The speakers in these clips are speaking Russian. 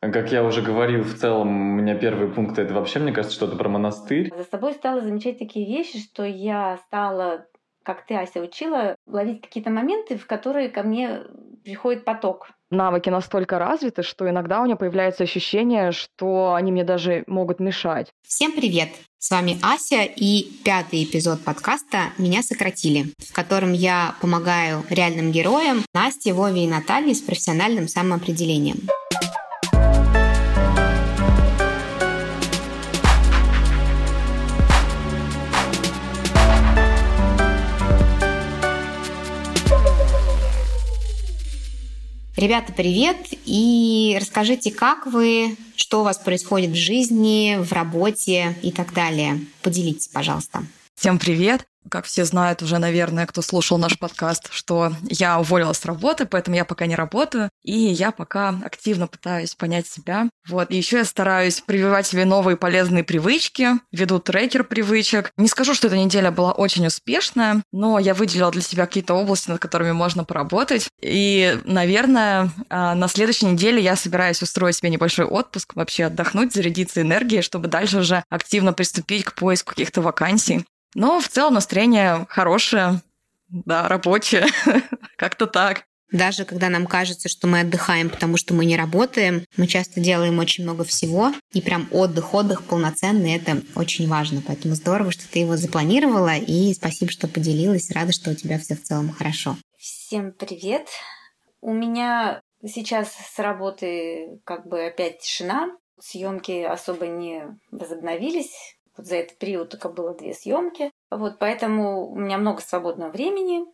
Как я уже говорил, в целом у меня первый пункт — это вообще, мне кажется, что-то про монастырь. За собой стала замечать такие вещи, что я стала, как ты, Ася, учила, ловить какие-то моменты, в которые ко мне приходит поток навыки настолько развиты, что иногда у меня появляется ощущение, что они мне даже могут мешать. Всем привет! С вами Ася и пятый эпизод подкаста «Меня сократили», в котором я помогаю реальным героям Насте, Вове и Наталье с профессиональным самоопределением. Ребята, привет! И расскажите, как вы, что у вас происходит в жизни, в работе и так далее. Поделитесь, пожалуйста. Всем привет! Как все знают уже, наверное, кто слушал наш подкаст, что я уволилась с работы, поэтому я пока не работаю, и я пока активно пытаюсь понять себя. Вот, и еще я стараюсь прививать себе новые полезные привычки, веду трекер привычек. Не скажу, что эта неделя была очень успешная, но я выделила для себя какие-то области, над которыми можно поработать. И, наверное, а, на следующей неделе я собираюсь устроить себе небольшой отпуск, вообще отдохнуть, зарядиться энергией, чтобы дальше уже активно приступить к поиску каких-то вакансий. Но в целом настроение хорошее, да, рабочее, как-то так. Даже когда нам кажется, что мы отдыхаем, потому что мы не работаем, мы часто делаем очень много всего, и прям отдых, отдых полноценный, это очень важно. Поэтому здорово, что ты его запланировала, и спасибо, что поделилась. Рада, что у тебя все в целом хорошо. Всем привет! У меня сейчас с работы как бы опять тишина. Съемки особо не возобновились, вот за этот период только было две съемки. Вот поэтому у меня много свободного времени.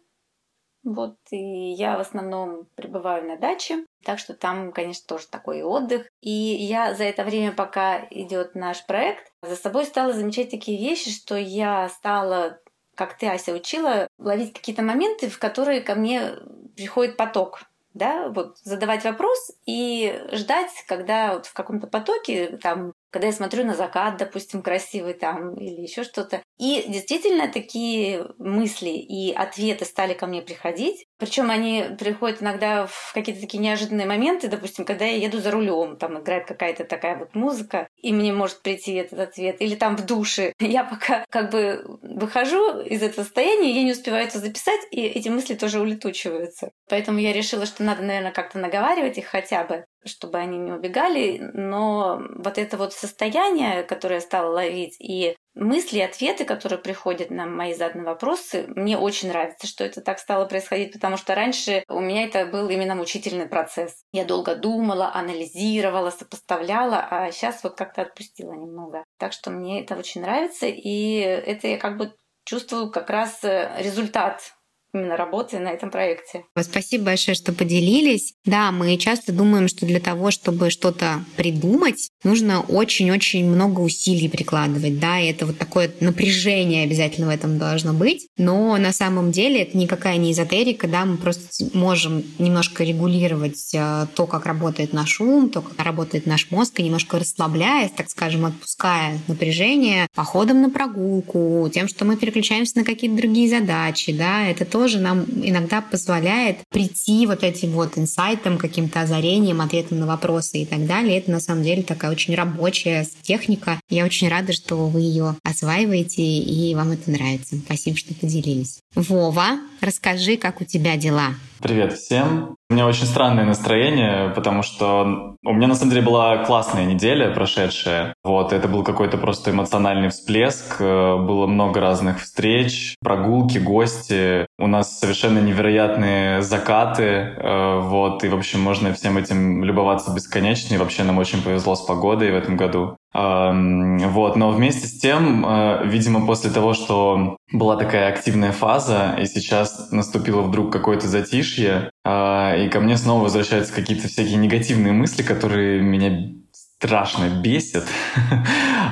Вот, и я в основном пребываю на даче, так что там, конечно, тоже такой отдых. И я за это время, пока идет наш проект, за собой стала замечать такие вещи, что я стала, как ты, Ася, учила, ловить какие-то моменты, в которые ко мне приходит поток да, вот задавать вопрос и ждать, когда вот в каком-то потоке там когда я смотрю на закат, допустим, красивый там или еще что-то. И действительно такие мысли и ответы стали ко мне приходить. Причем они приходят иногда в какие-то такие неожиданные моменты, допустим, когда я еду за рулем, там играет какая-то такая вот музыка, и мне может прийти этот ответ, или там в душе. Я пока как бы выхожу из этого состояния, я не успеваю это записать, и эти мысли тоже улетучиваются. Поэтому я решила, что надо, наверное, как-то наговаривать их хотя бы чтобы они не убегали, но вот это вот состояние, которое я стала ловить, и мысли, ответы, которые приходят на мои заданные вопросы, мне очень нравится, что это так стало происходить, потому что раньше у меня это был именно мучительный процесс. Я долго думала, анализировала, сопоставляла, а сейчас вот как-то отпустила немного. Так что мне это очень нравится, и это я как бы чувствую как раз результат именно работы на этом проекте. Спасибо большое, что поделились. Да, мы часто думаем, что для того, чтобы что-то придумать, нужно очень-очень много усилий прикладывать, да, и это вот такое напряжение обязательно в этом должно быть. Но на самом деле это никакая не эзотерика, да, мы просто можем немножко регулировать э, то, как работает наш ум, то, как работает наш мозг, и немножко расслабляясь, так скажем, отпуская напряжение походом на прогулку, тем, что мы переключаемся на какие-то другие задачи, да, это то, тоже нам иногда позволяет прийти вот этим вот инсайтом, каким-то озарением, ответом на вопросы и так далее. Это на самом деле такая очень рабочая техника. Я очень рада, что вы ее осваиваете и вам это нравится. Спасибо, что поделились. Вова, расскажи, как у тебя дела? Привет всем. У меня очень странное настроение, потому что у меня на самом деле была классная неделя прошедшая. Вот, это был какой-то просто эмоциональный всплеск. Э, было много разных встреч, прогулки, гости. У нас совершенно невероятные закаты. Э, вот, и, в общем, можно всем этим любоваться бесконечно. И вообще нам очень повезло с погодой в этом году. Вот, но вместе с тем, э, видимо, после того, что была такая активная фаза, и сейчас наступило вдруг какое-то затишье, э, и ко мне снова возвращаются какие-то всякие негативные мысли, которые меня страшно бесит.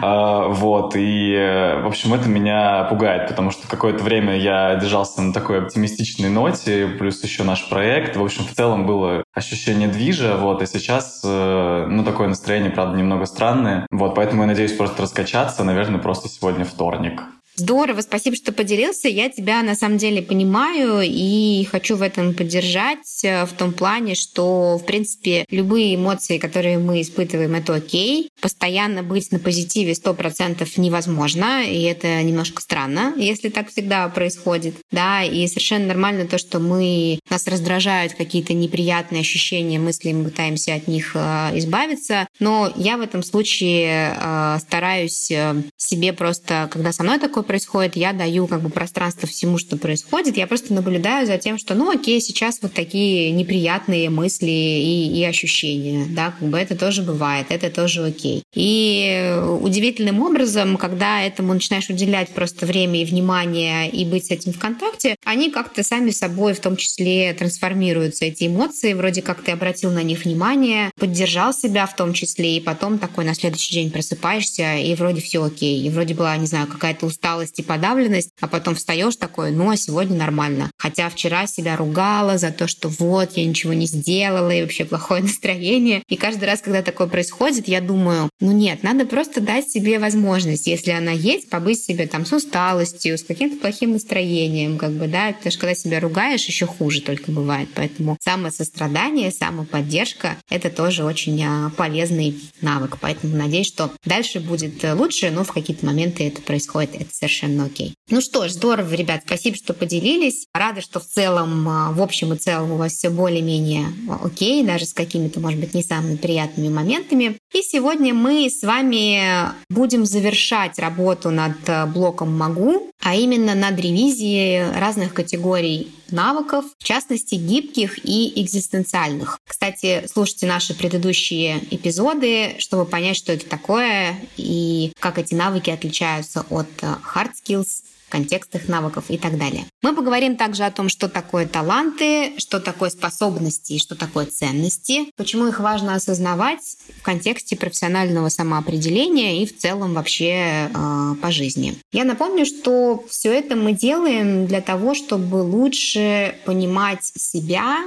А, вот, и, в общем, это меня пугает, потому что какое-то время я держался на такой оптимистичной ноте, плюс еще наш проект. В общем, в целом было ощущение движа, вот, и сейчас, э, ну, такое настроение, правда, немного странное. Вот, поэтому я надеюсь просто раскачаться, наверное, просто сегодня вторник. Здорово, спасибо, что поделился. Я тебя на самом деле понимаю и хочу в этом поддержать э, в том плане, что, в принципе, любые эмоции, которые мы испытываем, это окей. Постоянно быть на позитиве 100% невозможно, и это немножко странно, если так всегда происходит. Да, и совершенно нормально то, что мы нас раздражают какие-то неприятные ощущения, мысли, мы пытаемся от них э, избавиться. Но я в этом случае э, стараюсь себе просто, когда со мной такое такое происходит, я даю как бы пространство всему, что происходит. Я просто наблюдаю за тем, что, ну, окей, сейчас вот такие неприятные мысли и, и ощущения, да, как бы это тоже бывает, это тоже окей. И удивительным образом, когда этому начинаешь уделять просто время и внимание и быть с этим в контакте, они как-то сами собой в том числе трансформируются, эти эмоции, вроде как ты обратил на них внимание, поддержал себя в том числе, и потом такой на следующий день просыпаешься, и вроде все окей, и вроде была, не знаю, какая-то усталость усталость и подавленность, а потом встаешь такой, ну, а сегодня нормально. Хотя вчера себя ругала за то, что вот, я ничего не сделала, и вообще плохое настроение. И каждый раз, когда такое происходит, я думаю, ну нет, надо просто дать себе возможность, если она есть, побыть себе там с усталостью, с каким-то плохим настроением, как бы, да, потому что когда себя ругаешь, еще хуже только бывает. Поэтому самосострадание, самоподдержка — это тоже очень а, полезный навык. Поэтому надеюсь, что дальше будет лучше, но в какие-то моменты это происходит. Это совершенно окей. Ну что ж, здорово, ребят, спасибо, что поделились. Рада, что в целом, а, в общем и целом у вас все более-менее а, окей, даже с какими-то, может быть, не самыми приятными моментами. И сегодня мы с вами будем завершать работу над а, блоком «Могу», а именно над ревизией разных категорий навыков, в частности, гибких и экзистенциальных. Кстати, слушайте наши предыдущие эпизоды, чтобы понять, что это такое и как эти навыки отличаются от hard skills контекстах навыков и так далее. Мы поговорим также о том, что такое таланты, что такое способности и что такое ценности, почему их важно осознавать в контексте профессионального самоопределения и в целом вообще э, по жизни. Я напомню, что все это мы делаем для того, чтобы лучше понимать себя,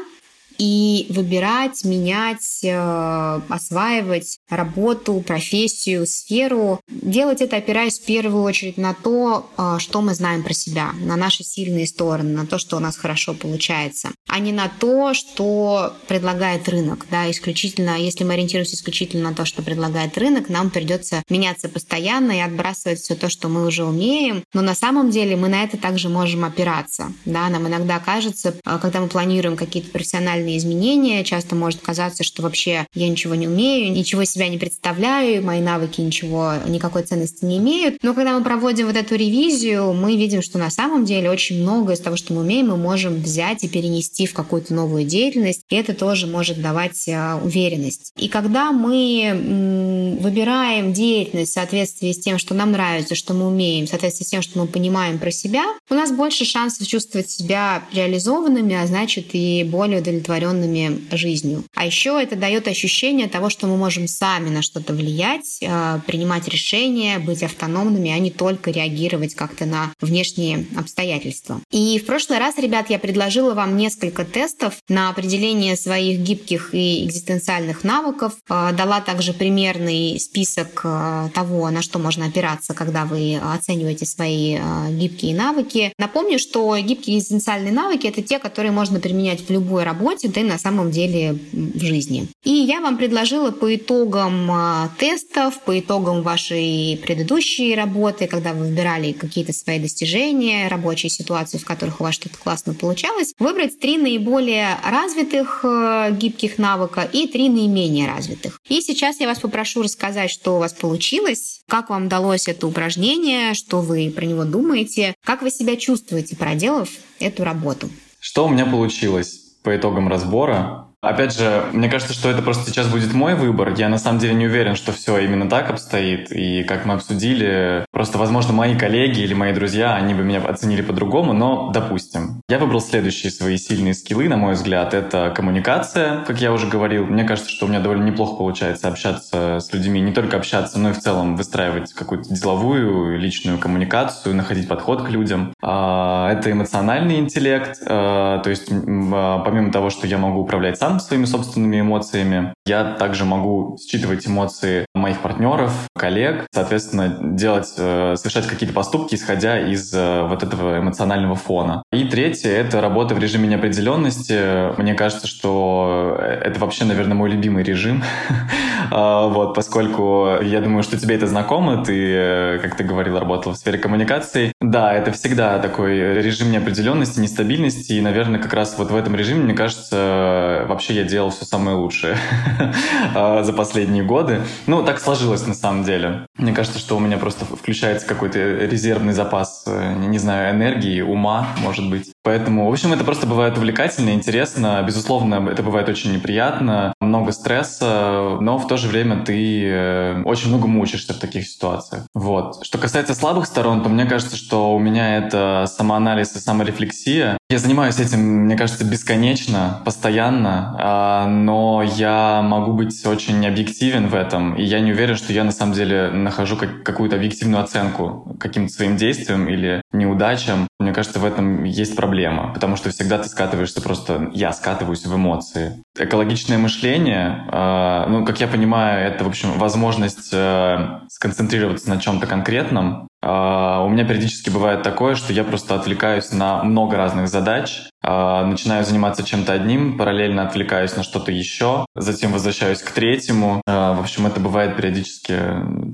и выбирать, менять, э, осваивать работу, профессию, сферу. Делать это опираясь в первую очередь на то, э, что мы знаем про себя, на наши сильные стороны, на то, что у нас хорошо получается, а не на то, что предлагает рынок. Да, исключительно, если мы ориентируемся исключительно на то, что предлагает рынок, нам придется меняться постоянно и отбрасывать все то, что мы уже умеем. Но на самом деле мы на это также можем опираться. Да, нам иногда кажется, э, когда мы планируем какие-то профессиональные радикальные изменения. Часто может казаться, что вообще я ничего не умею, ничего себя не представляю, мои навыки ничего, никакой ценности не имеют. Но когда мы проводим вот эту ревизию, мы видим, что на самом деле очень много из того, что мы умеем, мы можем взять и перенести в какую-то новую деятельность. И это тоже может давать а, уверенность. И когда мы выбираем деятельность в соответствии с тем, что нам нравится, что мы умеем, в соответствии с тем, что мы понимаем про себя, у нас больше шансов чувствовать себя реализованными, а значит и более удовлетворенными удовлетворенными жизнью. А еще это дает ощущение того, что мы можем сами на что-то влиять, э, принимать решения, быть автономными, а не только реагировать как-то на внешние обстоятельства. И в прошлый раз, ребят, я предложила вам несколько тестов на определение своих гибких и экзистенциальных навыков. Э, дала также примерный список э, того, на что можно опираться, когда вы оцениваете свои гибкие навыки. Напомню, что гибкие экзистенциальные навыки — это те, которые можно применять в любой работе, да и на самом деле в жизни. И я вам предложила по итогам а, тестов, по итогам вашей предыдущей работы, когда вы выбирали какие-то свои достижения, рабочие ситуации, в которых у вас что-то классно получалось, выбрать три наиболее развитых а, гибких навыка и три наименее развитых. И сейчас я вас попрошу рассказать, что у вас получилось, как вам удалось это упражнение, что вы про него думаете, как вы себя чувствуете, проделав эту работу. Что у меня получилось? По итогам разбора Опять же, мне кажется, что это просто сейчас будет мой выбор. Я на самом деле не уверен, что все именно так обстоит. И как мы обсудили, просто, возможно, мои коллеги или мои друзья, они бы меня оценили по-другому, но допустим. Я выбрал следующие свои сильные скиллы, на мой взгляд. Это коммуникация, как я уже говорил. Мне кажется, что у меня довольно неплохо получается общаться с людьми, не только общаться, но и в целом выстраивать какую-то деловую, личную коммуникацию, находить подход к людям. А, это эмоциональный интеллект, а, то есть помимо того, что я могу управлять сам сам своими собственными эмоциями. Я также могу считывать эмоции моих партнеров, коллег, соответственно, делать, э, совершать какие-то поступки, исходя из э, вот этого эмоционального фона. И третье — это работа в режиме неопределенности. Мне кажется, что это вообще, наверное, мой любимый режим, вот, поскольку я думаю, что тебе это знакомо, ты, э, как ты говорил, работала в сфере коммуникаций. Да, это всегда такой режим неопределенности, нестабильности, и, наверное, как раз вот в этом режиме, мне кажется, вообще я делал все самое лучшее а, за последние годы. Ну, так сложилось на самом деле. Мне кажется, что у меня просто включается какой-то резервный запас, э, не знаю, энергии, ума, может быть. Поэтому, в общем, это просто бывает увлекательно, интересно. Безусловно, это бывает очень неприятно, много стресса, но в то же время ты э, очень много мучаешься в таких ситуациях. Вот. Что касается слабых сторон, то мне кажется, что у меня это самоанализ и саморефлексия. Я занимаюсь этим, мне кажется, бесконечно, постоянно, а, но я могу быть очень объективен в этом, и я не уверен, что я на самом деле нахожу какую-то объективную оценку каким-то своим действиям или неудачам. Мне кажется, в этом есть проблема, потому что всегда ты скатываешься просто... Я скатываюсь в эмоции. Экологичное мышление, э, ну, как я понимаю, это, в общем, возможность э, сконцентрироваться на чем-то конкретном, а, у меня периодически бывает такое, что я просто отвлекаюсь на много разных задач, начинаю заниматься чем-то одним, параллельно отвлекаюсь на что-то еще, затем возвращаюсь к третьему. А, в общем, это бывает периодически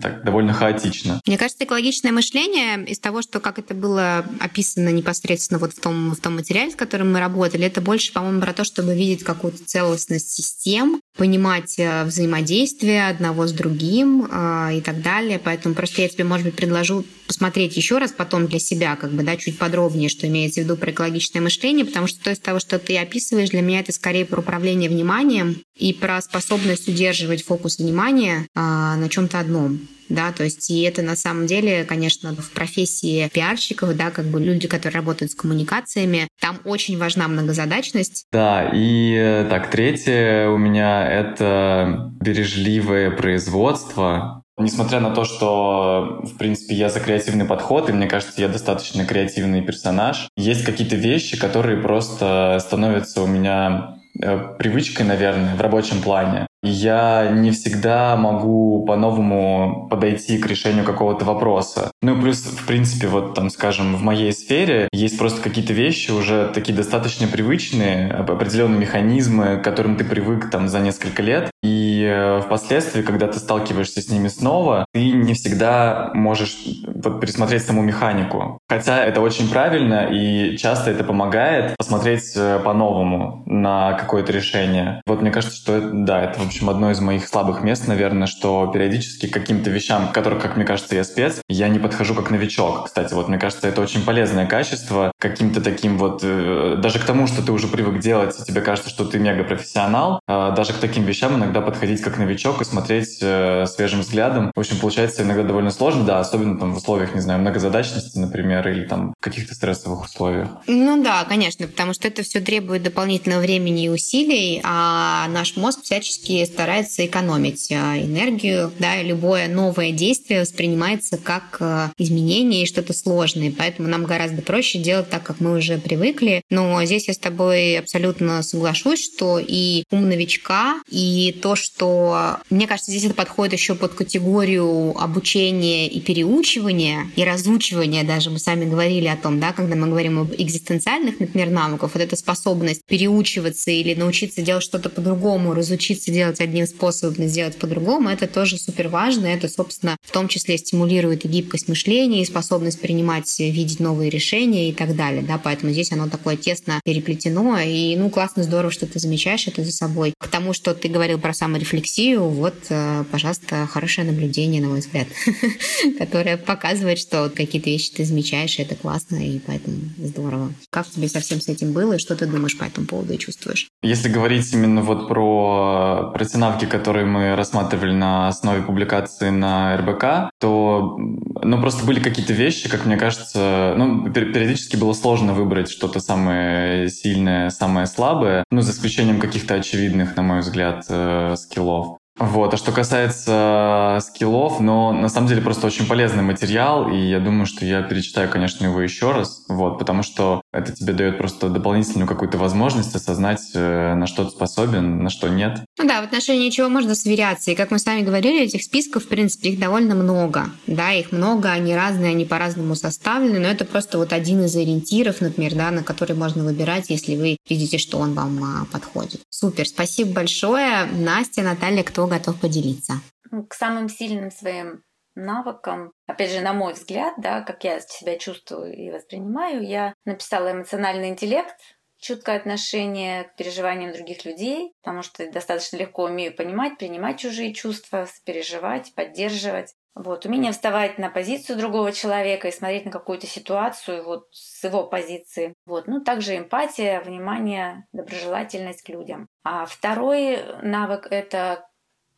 так довольно хаотично. Мне кажется, экологичное мышление из того, что как это было описано непосредственно вот в том, в том материале, с которым мы работали, это больше, по-моему, про то, чтобы видеть какую-то целостность систем, понимать э, взаимодействие одного с другим э, и так далее. Поэтому просто я тебе, может быть, предложу посмотреть еще раз потом для себя, как бы, да, чуть подробнее, что имеется в виду про экологичное мышление, потому что то из того, что ты описываешь, для меня это скорее про управление вниманием и про способность удерживать фокус внимания э, на чем-то одном да, то есть и это на самом деле, конечно, в профессии пиарщиков, да, как бы люди, которые работают с коммуникациями, там очень важна многозадачность. Да, и э, так, третье у меня это бережливое производство, Несмотря на то, что, в принципе, я за креативный подход, и мне кажется, я достаточно креативный персонаж, есть какие-то вещи, которые просто становятся у меня э, привычкой, наверное, в рабочем плане я не всегда могу по-новому подойти к решению какого-то вопроса. Ну и плюс, в принципе, вот там, скажем, в моей сфере есть просто какие-то вещи уже такие достаточно привычные, определенные механизмы, к которым ты привык там за несколько лет. И э, впоследствии, когда ты сталкиваешься с ними снова, ты не всегда можешь вот, пересмотреть саму механику. Хотя это очень правильно, и часто это помогает посмотреть э, по-новому на какое-то решение. Вот мне кажется, что да, это общем, одно из моих слабых мест, наверное, что периодически каким-то вещам, которых, как мне кажется, я спец, я не подхожу как новичок. Кстати, вот мне кажется, это очень полезное качество, каким-то таким вот, э, даже к тому, что ты уже привык делать, и тебе кажется, что ты мега профессионал, э, даже к таким вещам иногда подходить как новичок и смотреть э, свежим взглядом. В общем, получается иногда довольно сложно, да, особенно там в условиях, не знаю, многозадачности, например, или там каких-то стрессовых условиях. Ну да, конечно, потому что это все требует дополнительного времени и усилий, а наш мозг всячески старается экономить а, энергию. Да, любое новое действие воспринимается как а, изменение и что-то сложное. Поэтому нам гораздо проще делать так, как мы уже привыкли. Но здесь я с тобой абсолютно соглашусь, что и ум новичка, и то, что... Мне кажется, здесь это подходит еще под категорию обучения и переучивания, и разучивания даже. Мы сами говорили о том, да, когда мы говорим об экзистенциальных, например, навыках, вот эта способность переучиваться или научиться делать что-то по-другому, разучиться делать сделать одним способом, сделать по-другому, это тоже супер важно. Это, собственно, в том числе стимулирует и гибкость мышления, и способность принимать, видеть новые решения и так далее. Да? Поэтому здесь оно такое тесно переплетено. И, ну, классно, здорово, что ты замечаешь это за собой. К тому, что ты говорил про саморефлексию, вот, э, пожалуйста, хорошее наблюдение, на мой взгляд, которое показывает, что какие-то вещи ты замечаешь, и это классно, и поэтому здорово. Как тебе совсем с этим было, и что ты думаешь по этому поводу и чувствуешь? Если говорить именно вот про про которые мы рассматривали на основе публикации на РБК, то ну, просто были какие-то вещи, как мне кажется, ну, периодически было сложно выбрать что-то самое сильное, самое слабое, ну, за исключением каких-то очевидных, на мой взгляд, э, скиллов. Вот, а что касается скиллов, но на самом деле просто очень полезный материал, и я думаю, что я перечитаю, конечно, его еще раз, вот, потому что Это тебе дает просто дополнительную какую-то возможность осознать, э, на что ты способен, на что нет. Ну да, в отношении чего можно сверяться. И как мы с вами говорили, этих списков, в принципе, их довольно много. Да, их много, они разные, они по-разному составлены, но это просто вот один из ориентиров, например, да, на который можно выбирать, если вы видите, что он вам а, подходит. Супер, спасибо большое. Настя, Наталья, кто готов поделиться? Ну, к самым сильным своим навыкам, опять же, на мой взгляд, да, как я себя чувствую и воспринимаю, я написала эмоциональный интеллект, чуткое отношение к переживаниям других людей, потому что достаточно легко умею понимать, принимать чужие чувства, переживать, поддерживать. Вот, умение вставать на позицию другого человека и смотреть на какую-то ситуацию вот с его позиции. Вот, ну, также эмпатия, внимание, доброжелательность к людям. А второй навык — это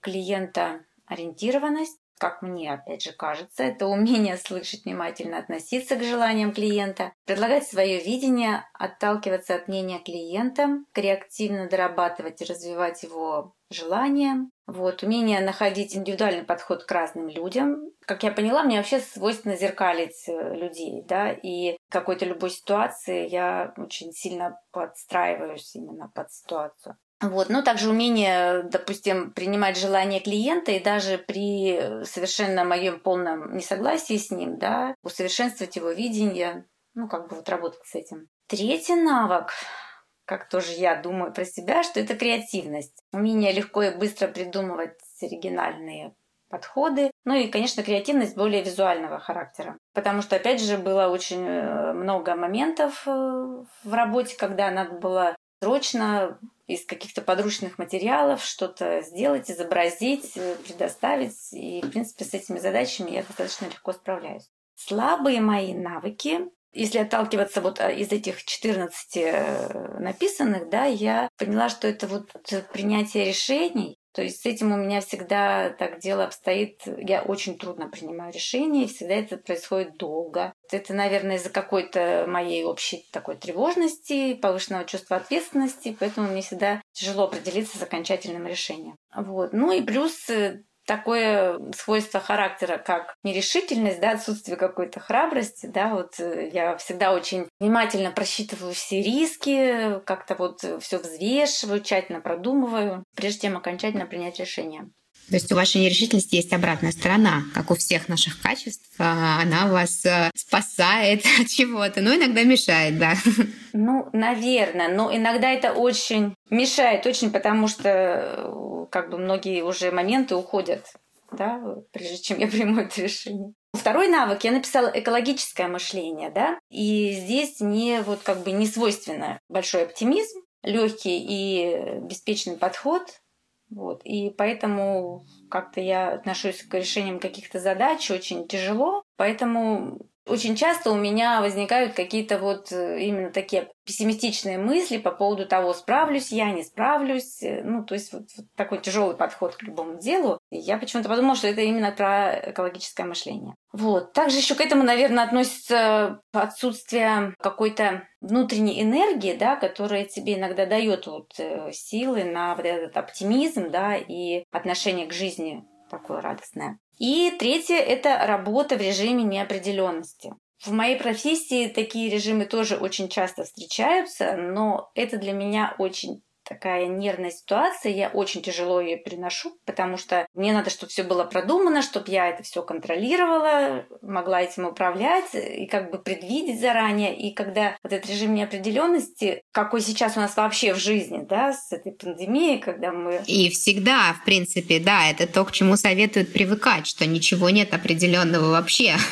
клиента ориентированность как мне, опять же, кажется, это умение слышать внимательно, относиться к желаниям клиента, предлагать свое видение, отталкиваться от мнения клиента, креативно дорабатывать и развивать его желания. Вот, умение находить индивидуальный подход к разным людям. Как я поняла, мне вообще свойственно зеркалить э, людей, да, и какой-то любой ситуации я очень сильно подстраиваюсь именно под ситуацию. Вот. Но также умение, допустим, принимать желания клиента и даже при совершенно моем полном несогласии с ним, да, усовершенствовать его видение, ну, как бы вот работать с этим. Третий навык, как тоже я думаю про себя, что это креативность. Умение легко и быстро придумывать оригинальные подходы. Ну и, конечно, креативность более визуального характера. Потому что, опять же, было очень э, много моментов э, в работе, когда надо было срочно из каких-то подручных материалов что-то сделать, изобразить, э, предоставить. И, в принципе, с этими задачами я достаточно легко справляюсь. Слабые мои навыки, если отталкиваться вот а, из этих 14 э, написанных, да, я поняла, что это вот принятие решений, то есть с этим у меня всегда так дело обстоит. Я очень трудно принимаю решения, и всегда это происходит долго. Это, наверное, из-за какой-то моей общей такой тревожности, повышенного чувства ответственности, поэтому мне всегда тяжело определиться с окончательным решением. Вот. Ну и плюс э, такое свойство характера, как нерешительность, да, отсутствие какой-то храбрости, да, вот э, я всегда очень внимательно просчитываю все риски, как-то вот все взвешиваю, тщательно продумываю, прежде чем окончательно принять решение. То есть у вашей нерешительности есть обратная сторона, как у всех наших качеств. А, она вас э, спасает от чего-то, но иногда мешает, да. Ну, наверное, но иногда это очень мешает, очень, потому что э, как бы многие уже моменты уходят, да, прежде чем я приму это решение. Второй навык я написала экологическое мышление, да, и здесь мне вот как бы не свойственно большой оптимизм, легкий и беспечный подход, вот. И поэтому как-то я отношусь к решениям каких-то задач очень тяжело. Поэтому очень часто у меня возникают какие-то вот э, именно такие пессимистичные мысли по поводу того, справлюсь я, не справлюсь. Э, ну, то есть вот, вот такой тяжелый подход к любому делу. И я почему-то подумала, что это именно про экологическое мышление. Вот. Также еще к этому, наверное, относится отсутствие какой-то внутренней энергии, да, которая тебе иногда дает вот э, силы на вот этот оптимизм, да, и отношение к жизни такое радостное. И третье – это работа в режиме неопределенности. В моей профессии такие режимы тоже очень часто встречаются, но это для меня очень такая нервная ситуация, я очень тяжело ее переношу, потому что мне надо, чтобы все было продумано, чтобы я это все контролировала, могла этим управлять и как бы предвидеть заранее. И когда вот этот режим неопределенности, какой сейчас у нас вообще в жизни, да, с этой пандемией, когда мы... И всегда, в принципе, да, это то, к чему советуют привыкать, что ничего нет определенного вообще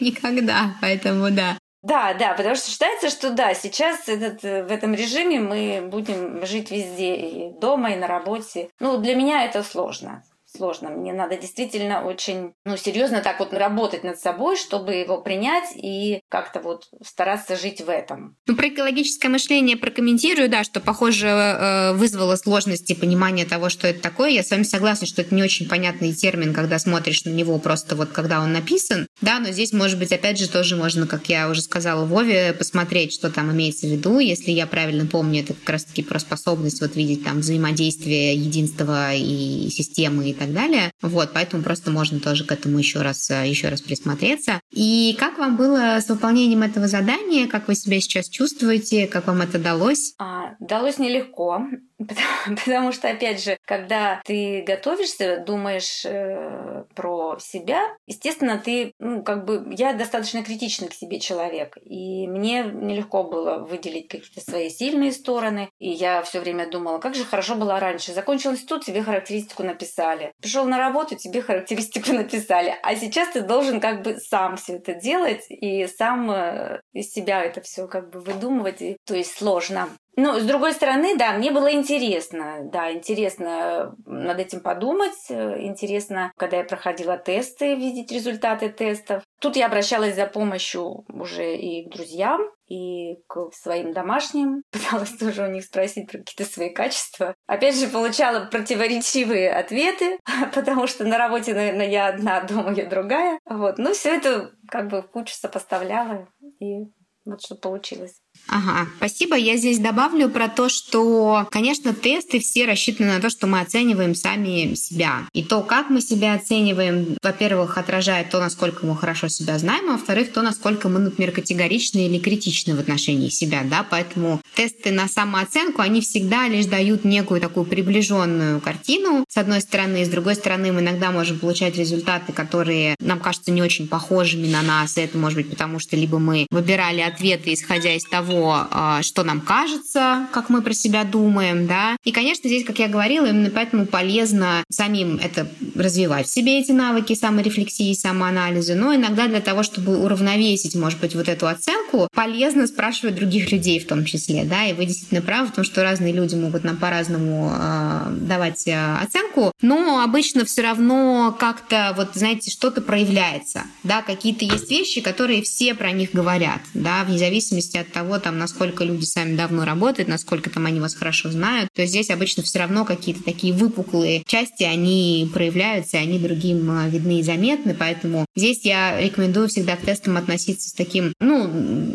никогда. Поэтому да, да, да, потому что считается, что да, сейчас этот, э, в этом режиме мы будем жить везде, и дома, и на работе. Ну, для меня это сложно сложно. Мне надо действительно очень, ну, серьезно так вот работать над собой, чтобы его принять и как-то вот стараться жить в этом. Ну, про экологическое мышление прокомментирую, да, что, похоже, э, вызвало сложности понимания того, что это такое. Я с вами согласна, что это не очень понятный термин, когда смотришь на него просто вот когда он написан, да, но здесь, может быть, опять же, тоже можно, как я уже сказала Вове, посмотреть, что там имеется в виду. Если я правильно помню, это как раз-таки про способность вот видеть там взаимодействие единства и системы и так так далее. Вот, поэтому просто можно тоже к этому еще раз, э, еще раз присмотреться. И как вам было с выполнением этого задания? Как вы себя сейчас чувствуете? Как вам это далось? А, далось нелегко, потому, потому что, опять же, когда ты готовишься, думаешь э, про себя, естественно, ты, ну, как бы, я достаточно критичный к себе человек, и мне нелегко было выделить какие-то свои сильные стороны, и я все время думала, как же хорошо было раньше. Закончил институт, тебе характеристику написали. Пришел на работу, тебе характеристику написали. А сейчас ты должен как бы сам все это делать и сам э, из себя это все как бы выдумывать. И, то есть сложно. Ну, с другой стороны, да, мне было интересно, да, интересно над этим подумать, э, интересно, когда я проходила тесты, видеть результаты тестов. Тут я обращалась за помощью уже и к друзьям, и к своим домашним, пыталась тоже у них спросить про какие-то свои качества. Опять же, получала противоречивые ответы, потому что на работе, наверное, я одна, дома я другая. Вот. Ну, все это как бы в кучу сопоставляла, и вот что получилось. Ага, спасибо. Я здесь добавлю про то, что, конечно, тесты все рассчитаны на то, что мы оцениваем сами себя. И то, как мы себя оцениваем, во-первых, отражает то, насколько мы хорошо себя знаем, а во-вторых, то, насколько мы, например, категоричны или критичны в отношении себя. Да? Поэтому тесты на самооценку, они всегда лишь дают некую такую приближенную картину, с одной стороны. И с другой стороны, мы иногда можем получать результаты, которые нам кажутся не очень похожими на нас. И это может быть потому, что либо мы выбирали ответы, исходя из того, того, а, что нам кажется, как мы про себя думаем, да. И, конечно, здесь, как я говорила, именно поэтому полезно самим это развивать в себе эти навыки саморефлексии, самоанализа, но иногда для того, чтобы уравновесить, может быть, вот эту оценку, полезно спрашивать других людей в том числе, да, и вы действительно правы в том, что разные люди могут нам по-разному э, давать э, оценку, но обычно все равно как-то, вот, знаете, что-то проявляется, да, какие-то есть вещи, которые все про них говорят, да, вне зависимости от того, там, насколько люди сами давно работают, насколько там они вас хорошо знают, то здесь обычно все равно какие-то такие выпуклые части, они проявляются, они другим а, видны и заметны, поэтому здесь я рекомендую всегда к тестам относиться с таким, ну,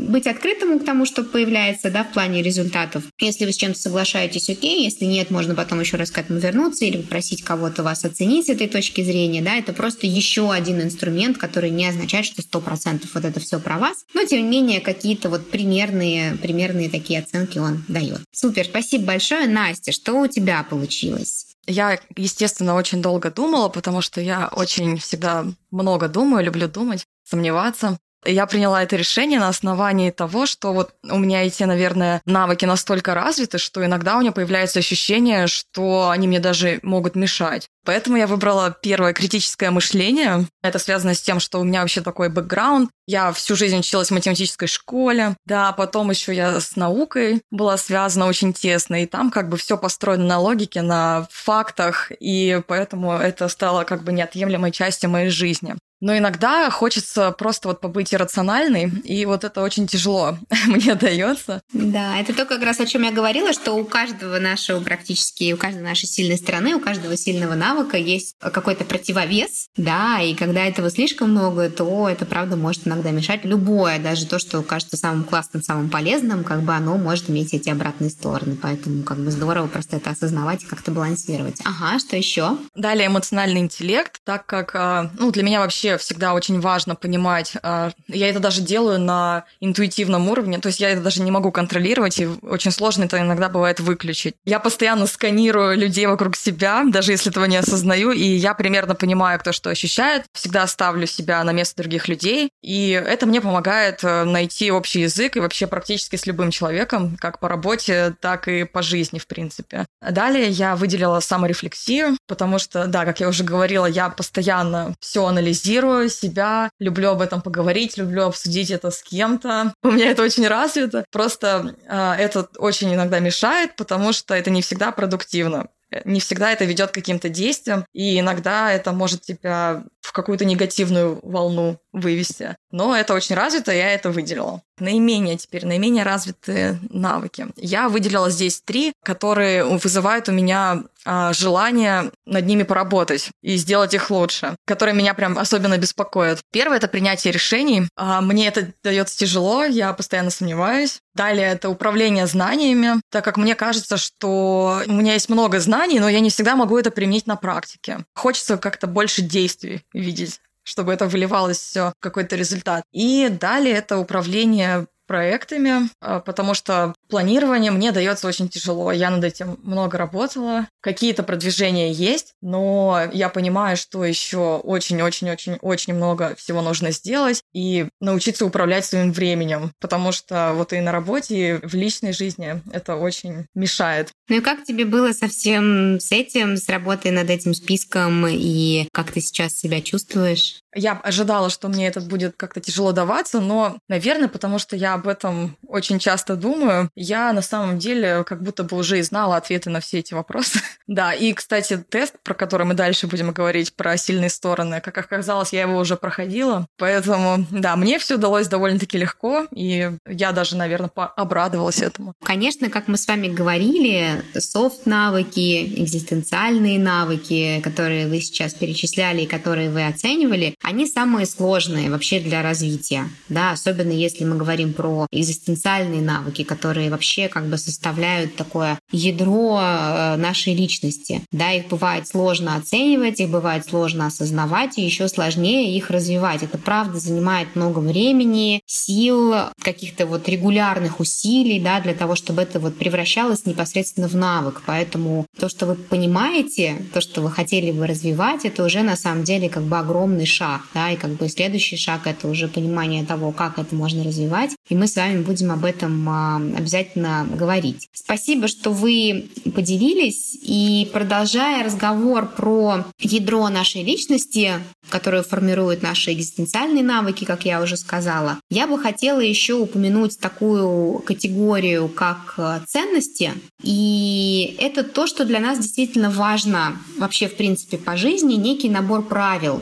быть открытым к тому, что появляется, да, в плане результатов. Если вы с чем-то соглашаетесь, окей, если нет, можно потом еще раз к этому вернуться или попросить кого-то вас оценить с этой точки зрения, да, это просто еще один инструмент, который не означает, что 100% вот это все про вас, но тем не менее какие-то вот примерные примерные, такие оценки он дает. Супер, спасибо большое. Настя, что у тебя получилось? Я, естественно, очень долго думала, потому что я очень всегда много думаю, люблю думать, сомневаться. Я приняла это решение на основании того, что вот у меня эти, наверное, навыки настолько развиты, что иногда у меня появляется ощущение, что они мне даже могут мешать. Поэтому я выбрала первое критическое мышление. Это связано с тем, что у меня вообще такой бэкграунд. Я всю жизнь училась в математической школе. Да, потом еще я с наукой была связана очень тесно. И там как бы все построено на логике, на фактах. И поэтому это стало как бы неотъемлемой частью моей жизни. Но иногда хочется просто вот побыть иррациональной, и вот это очень тяжело мне дается. Да, это то как раз о чем я говорила, что у каждого нашего практически, у каждой нашей сильной стороны, у каждого сильного навыка есть какой-то противовес, да, и когда этого слишком много, то это, правда, может иногда мешать. Любое, даже то, что кажется самым классным, самым полезным, как бы оно может иметь эти обратные стороны. Поэтому как бы здорово просто это осознавать и как-то балансировать. Ага, что еще? Далее эмоциональный интеллект, так как, а, ну, для меня вообще всегда очень важно понимать. А, я это даже делаю на интуитивном уровне, то есть я это даже не могу контролировать, и очень сложно это иногда бывает выключить. Я постоянно сканирую людей вокруг себя, даже если этого не осознаю, и я примерно понимаю, кто что ощущает. Всегда ставлю себя на место других людей, и это мне помогает э, найти общий язык и вообще практически с любым человеком, как по работе, так и по жизни, в принципе. Далее я выделила саморефлексию, потому что, да, как я уже говорила, я постоянно все анализирую, анализирую себя, люблю об этом поговорить, люблю обсудить это с кем-то. У меня это очень развито. Просто э, это очень иногда мешает, потому что это не всегда продуктивно не всегда это ведет к каким-то действиям, и иногда это может тебя в какую-то негативную волну вывести. Но это очень развито, я это выделила. Наименее теперь, наименее развитые навыки. Я выделила здесь три, которые вызывают у меня а, желание над ними поработать и сделать их лучше, которые меня прям особенно беспокоят. Первое — это принятие решений. А, мне это дается тяжело, я постоянно сомневаюсь. Далее это управление знаниями, так как мне кажется, что у меня есть много знаний, но я не всегда могу это применить на практике. Хочется как-то больше действий видеть чтобы это выливалось все в какой-то результат. И далее это управление проектами, а, потому что планирование мне дается очень тяжело. Я над этим много работала. Какие-то продвижения есть, но я понимаю, что еще очень-очень-очень-очень много всего нужно сделать и научиться управлять своим временем, потому что вот и на работе, и в личной жизни это очень мешает. Ну и как тебе было со всем с этим, с работой над этим списком, и как ты сейчас себя чувствуешь? Я ожидала, что мне это будет как-то тяжело даваться, но, наверное, потому что я об этом очень часто думаю, я на самом деле как будто бы уже и знала ответы на все эти вопросы. да, и, кстати, тест, про который мы дальше будем говорить, про сильные стороны, как оказалось, я его уже проходила, поэтому, да, мне все удалось довольно-таки легко, и я даже, наверное, обрадовалась этому. Конечно, как мы с вами говорили, софт-навыки, экзистенциальные навыки, которые вы сейчас перечисляли и которые вы оценивали, они самые сложные вообще для развития, да, особенно если мы говорим про экзистенциальные навыки, которые вообще как бы составляют такое ядро э, нашей личности, да, их бывает сложно оценивать, их бывает сложно осознавать, и еще сложнее их развивать. Это правда занимает много времени, сил, каких-то вот регулярных усилий, да, для того, чтобы это вот превращалось непосредственно в навык. Поэтому то, что вы понимаете, то, что вы хотели бы развивать, это уже на самом деле как бы огромный шаг шаг, да, и как бы следующий шаг — это уже понимание того, как это можно развивать, и мы с вами будем об этом а, обязательно говорить. Спасибо, что вы поделились, и продолжая разговор про ядро нашей личности, которое формирует наши экзистенциальные навыки, как я уже сказала, я бы хотела еще упомянуть такую категорию, как а, ценности, и это то, что для нас действительно важно вообще, в принципе, по жизни, некий набор правил,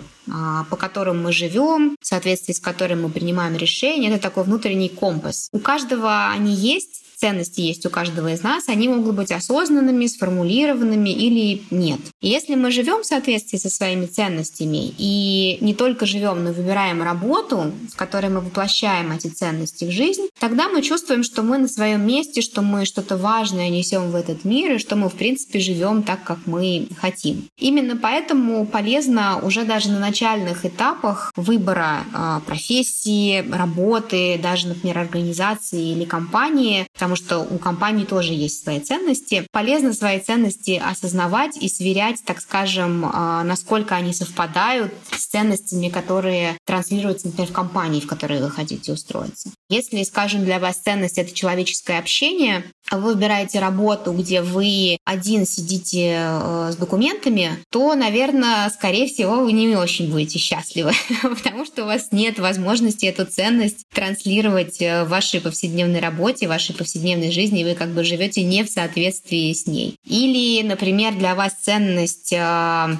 по которым мы живем, в соответствии с которым мы принимаем решения. Это такой внутренний компас. У каждого они есть, ценности есть у каждого из нас, они могут быть осознанными, сформулированными или нет. Если мы живем в соответствии со своими ценностями и не только живем, но выбираем работу, в которой мы воплощаем эти ценности в жизнь, тогда мы чувствуем, что мы на своем месте, что мы что-то важное несем в этот мир и что мы, в принципе, живем так, как мы хотим. Именно поэтому полезно уже даже на начальных этапах выбора э, профессии, работы, даже, например, организации или компании, потому что у компании тоже есть свои ценности. Полезно свои ценности осознавать и сверять, так скажем, а, насколько они совпадают с ценностями, которые транслируются, например, в компании, в которой вы хотите устроиться. Если, скажем, для вас ценность — это человеческое общение, вы выбираете работу, где вы один сидите э, с документами, то, наверное, скорее всего, вы не очень будете счастливы, потому что у вас нет возможности эту ценность транслировать э, в вашей повседневной работе, в вашей повседневной повседневной жизни, и вы как бы живете не в соответствии с ней. Или, например, для вас ценность а,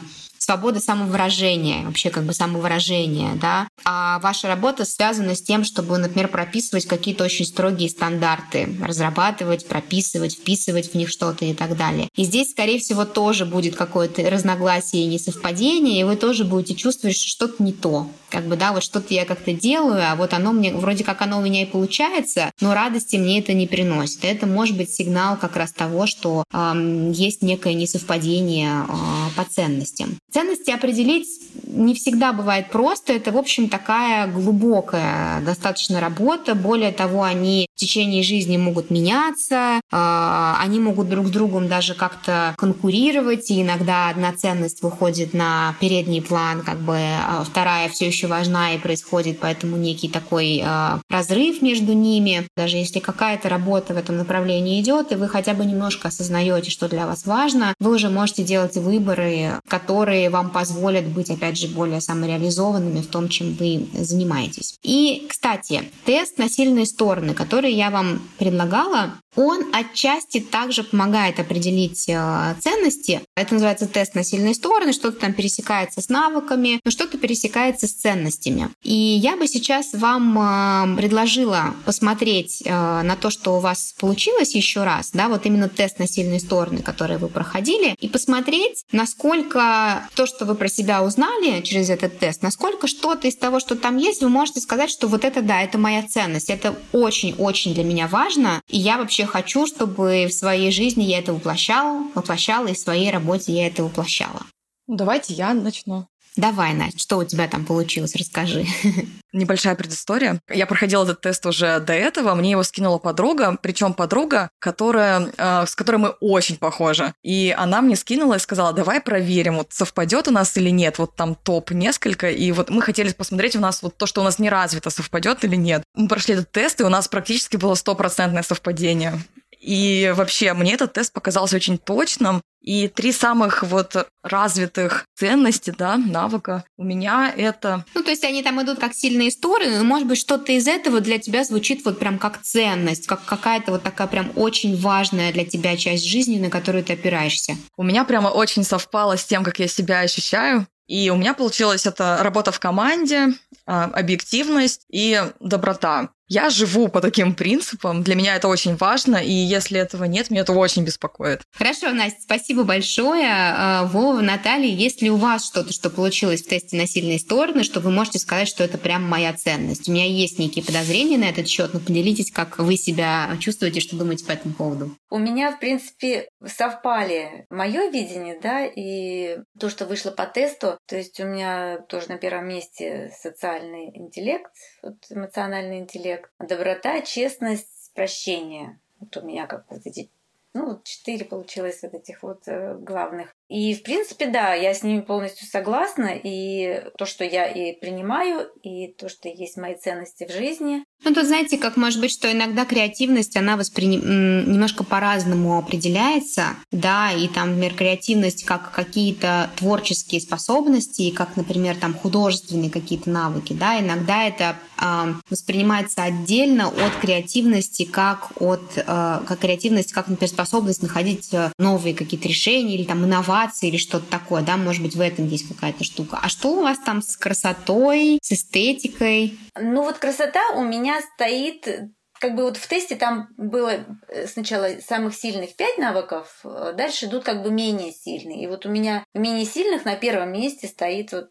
свобода самовыражения, вообще как бы самовыражения, да. А ваша работа связана с тем, чтобы, например, прописывать какие-то очень строгие стандарты, разрабатывать, прописывать, вписывать в них что-то и так далее. И здесь, скорее всего, тоже будет какое-то разногласие и несовпадение, и вы тоже будете чувствовать, что что-то не то. Как бы, да, вот что-то я как-то делаю, а вот оно мне, вроде как оно у меня и получается, но радости мне это не приносит. Это может быть сигнал как раз того, что э, есть некое несовпадение э, по ценностям. Ценности определить не всегда бывает просто. Это, в общем, такая глубокая достаточно работа. Более того, они в течение жизни могут меняться, а, они могут друг с другом даже как-то конкурировать, и иногда одна ценность выходит на передний план, как бы а вторая все еще важна и происходит поэтому некий такой а, разрыв между ними. Даже если какая-то работа в этом направлении идет, и вы хотя бы немножко осознаете, что для вас важно, вы уже можете делать выборы, которые вам позволят быть, опять же, более самореализованными в том, чем вы занимаетесь. И, кстати, тест на сильные стороны, который я вам предлагала, он отчасти также помогает определить э, ценности. Это называется тест на сильные стороны, что-то там пересекается с навыками, но что-то пересекается с ценностями. И я бы сейчас вам э, предложила посмотреть э, на то, что у вас получилось еще раз, да, вот именно тест на сильные стороны, которые вы проходили, и посмотреть, насколько то, что вы про себя узнали через этот тест, насколько что-то из того, что там есть, вы можете сказать, что вот это да, это моя ценность, это очень-очень для меня важно, и я вообще хочу, чтобы в своей жизни я это воплощала, воплощала, и в своей работе я это воплощала. Давайте я начну. Давай, Настя, что у тебя там получилось, расскажи. Небольшая предыстория. Я проходила этот тест уже до этого, мне его скинула подруга, причем подруга, которая, э, с которой мы очень похожи. И она мне скинула и сказала, давай проверим, вот совпадет у нас или нет, вот там топ несколько, и вот мы хотели посмотреть у нас вот то, что у нас не развито, совпадет или нет. Мы прошли этот тест, и у нас практически было стопроцентное совпадение. И вообще, мне этот тест показался очень точным. И три самых вот развитых ценности, да, навыка у меня это... Ну, то есть они там идут как сильные стороны, но, может быть, что-то из этого для тебя звучит вот прям как ценность, как какая-то вот такая прям очень важная для тебя часть жизни, на которую ты опираешься. У меня прямо очень совпало с тем, как я себя ощущаю. И у меня получилась это работа в команде, а, объективность и доброта. Я живу по таким принципам, для меня это очень важно, и если этого нет, меня это очень беспокоит. Хорошо, Настя, спасибо большое. А, Вова, Наталья, есть ли у вас что-то, что получилось в тесте на сильные стороны, что вы можете сказать, что это прям моя ценность? У меня есть некие подозрения на этот счет, но поделитесь, как вы себя чувствуете, что думаете по этому поводу. У меня, в принципе, совпали мое видение, да, и то, что вышло по тесту. То есть у меня тоже на первом месте социальный интеллект, вот эмоциональный интеллект, интеллект, доброта, честность, прощение. Вот у меня как вот эти ну, четыре получилось вот этих вот э, главных. И, в принципе, да, я с ними полностью согласна. И то, что я и принимаю, и то, что есть мои ценности в жизни. Ну, тут знаете, как может быть, что иногда креативность, она восприним... немножко по-разному определяется, да, и там, например, креативность как какие-то творческие способности, как, например, там художественные какие-то навыки, да, иногда это э, воспринимается отдельно от креативности, как от, э, как креативность, как, например, способность находить э, новые какие-то решения или там инновации инновации или что-то такое, да, может быть, в этом есть какая-то штука. А что у вас там с красотой, с эстетикой? Ну вот красота у меня стоит как бы вот в тесте там было э, сначала самых сильных пять навыков, э, дальше идут как бы менее сильные. И вот у меня менее сильных на первом месте стоит вот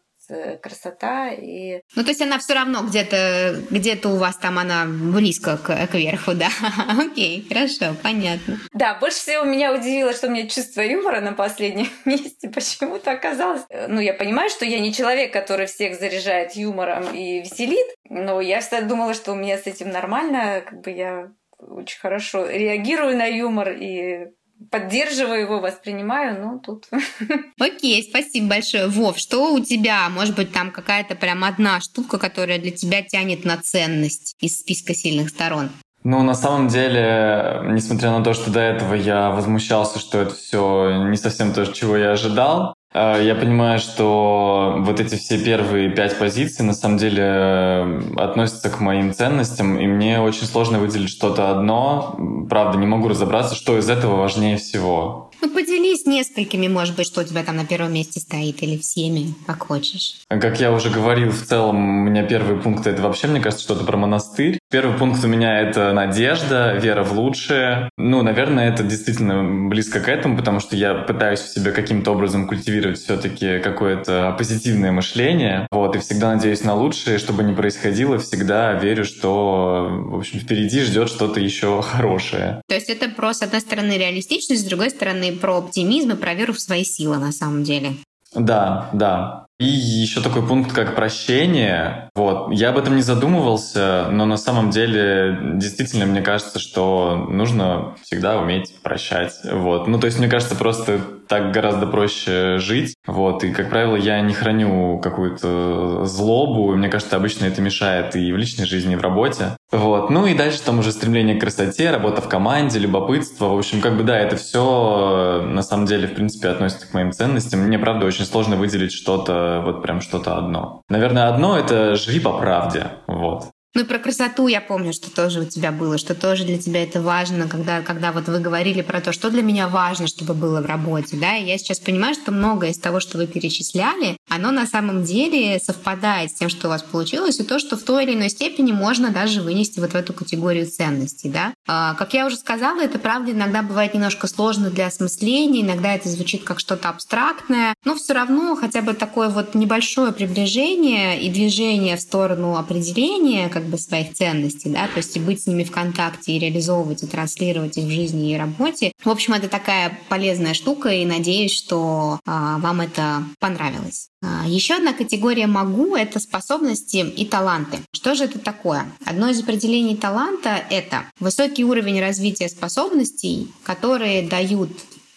красота и... Ну, то есть она все равно где-то где у вас там она близко к, к верху, да? Окей, хорошо, понятно. Да, больше всего меня удивило, что у меня чувство юмора на последнем месте почему-то оказалось. Э, ну, я понимаю, что я не человек, который всех заряжает юмором и веселит, но я всегда думала, что у меня с этим нормально, как бы я очень хорошо реагирую на юмор и поддерживаю его, воспринимаю, ну тут. Окей, спасибо большое. Вов, что у тебя? Может быть, там какая-то прям одна штука, которая для тебя тянет на ценность из списка сильных сторон? Ну, на самом деле, несмотря на то, что до этого я возмущался, что это все не совсем то, чего я ожидал, я понимаю, что вот эти все первые пять позиций на самом деле э, относятся к моим ценностям, и мне очень сложно выделить что-то одно. Правда, не могу разобраться, что из этого важнее всего. Ну, поделись несколькими, может быть, что у тебя там на первом месте стоит, или всеми, как хочешь. Как я уже говорил, в целом у меня первый пункт — это вообще, мне кажется, что-то про монастырь. Первый пункт у меня — это надежда, вера в лучшее. Ну, наверное, это действительно близко к этому, потому что я пытаюсь в себе каким-то образом культивировать все-таки какое-то позитивное мышление. Вот, и всегда надеюсь на лучшее, чтобы не происходило, всегда верю, что, в общем, впереди ждет что-то еще хорошее. То есть это про, с одной стороны, реалистичность, с другой стороны, про оптимизм и про веру в свои силы на самом деле. Да, да. И еще такой пункт, как прощение. Вот. Я об этом не задумывался, но на самом деле действительно мне кажется, что нужно всегда уметь прощать. Вот. Ну, то есть, мне кажется, просто так гораздо проще жить. Вот. И, как правило, я не храню какую-то злобу. И мне кажется, обычно это мешает и в личной жизни, и в работе. Вот. Ну и дальше там уже стремление к красоте, работа в команде, любопытство. В общем, как бы да, это все на самом деле, в принципе, относится к моим ценностям. Мне, правда, очень сложно выделить что-то вот прям что-то одно. Наверное, одно — это «живи по правде». Вот. Ну и про красоту я помню, что тоже у тебя было, что тоже для тебя это важно, когда, когда вот вы говорили про то, что для меня важно, чтобы было в работе, да, и я сейчас понимаю, что многое из того, что вы перечисляли, оно на самом деле совпадает с тем, что у вас получилось, и то, что в той или иной степени можно даже вынести вот в эту категорию ценностей, да. А, как я уже сказала, это правда иногда бывает немножко сложно для осмысления, иногда это звучит как что-то абстрактное, но все равно хотя бы такое вот небольшое приближение и движение в сторону определения как бы своих ценностей, да, то есть и быть с ними в контакте, и реализовывать, и транслировать их в жизни и работе. В общем, это такая полезная штука, и надеюсь, что а, вам это понравилось. А, еще одна категория «могу» — это способности и таланты. Что же это такое? Одно из определений таланта — это высокий уровень развития способностей, которые дают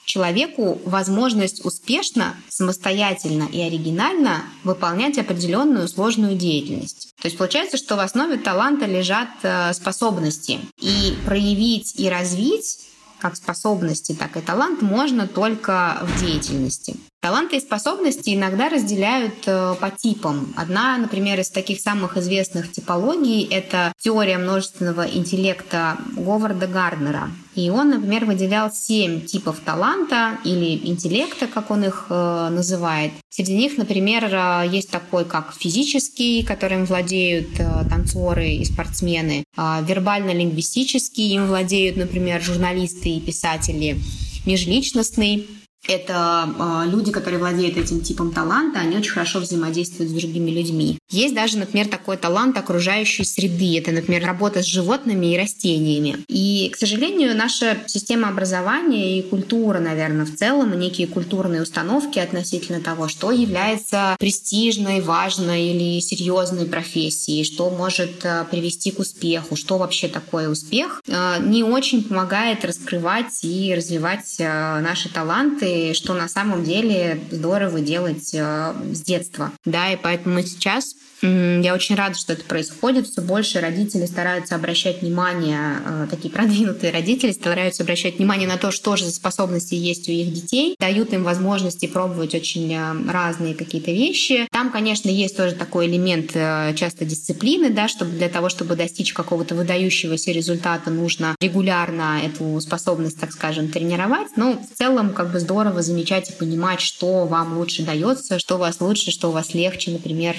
человеку возможность успешно, самостоятельно и оригинально выполнять определенную сложную деятельность. То есть получается, что в основе таланта лежат э, способности. И проявить и развить как способности, так и талант можно только в деятельности. Таланты и способности иногда разделяют э, по типам. Одна, например, из таких самых известных типологий — это теория множественного интеллекта Говарда Гарднера. И он, например, выделял семь типов таланта или интеллекта, как он их э, называет. Среди них, например, э, есть такой, как физический, которым владеют танцоры и спортсмены, вербально-лингвистический, им владеют, например, журналисты и писатели, межличностный, это э, люди, которые владеют этим типом таланта, они очень хорошо взаимодействуют с другими людьми. Есть даже, например, такой талант окружающей среды. Это, например, работа с животными и растениями. И, к сожалению, наша система образования и культура, наверное, в целом, некие культурные установки относительно того, что является престижной, важной или серьезной профессией, что может э, привести к успеху, что вообще такое успех, э, не очень помогает раскрывать и развивать э, наши таланты что на самом деле здорово делать э, с детства. Да, и поэтому сейчас я очень рада, что это происходит. Все больше родители стараются обращать внимание, э, такие продвинутые родители стараются обращать внимание на то, что же за способности есть у их детей, дают им возможности пробовать очень э, разные какие-то вещи. Там, конечно, есть тоже такой элемент э, часто дисциплины, да, чтобы для того, чтобы достичь какого-то выдающегося результата, нужно регулярно эту способность, так скажем, тренировать. Но в целом как бы здорово замечать и понимать, что вам лучше дается, что у вас лучше, что у вас легче, например,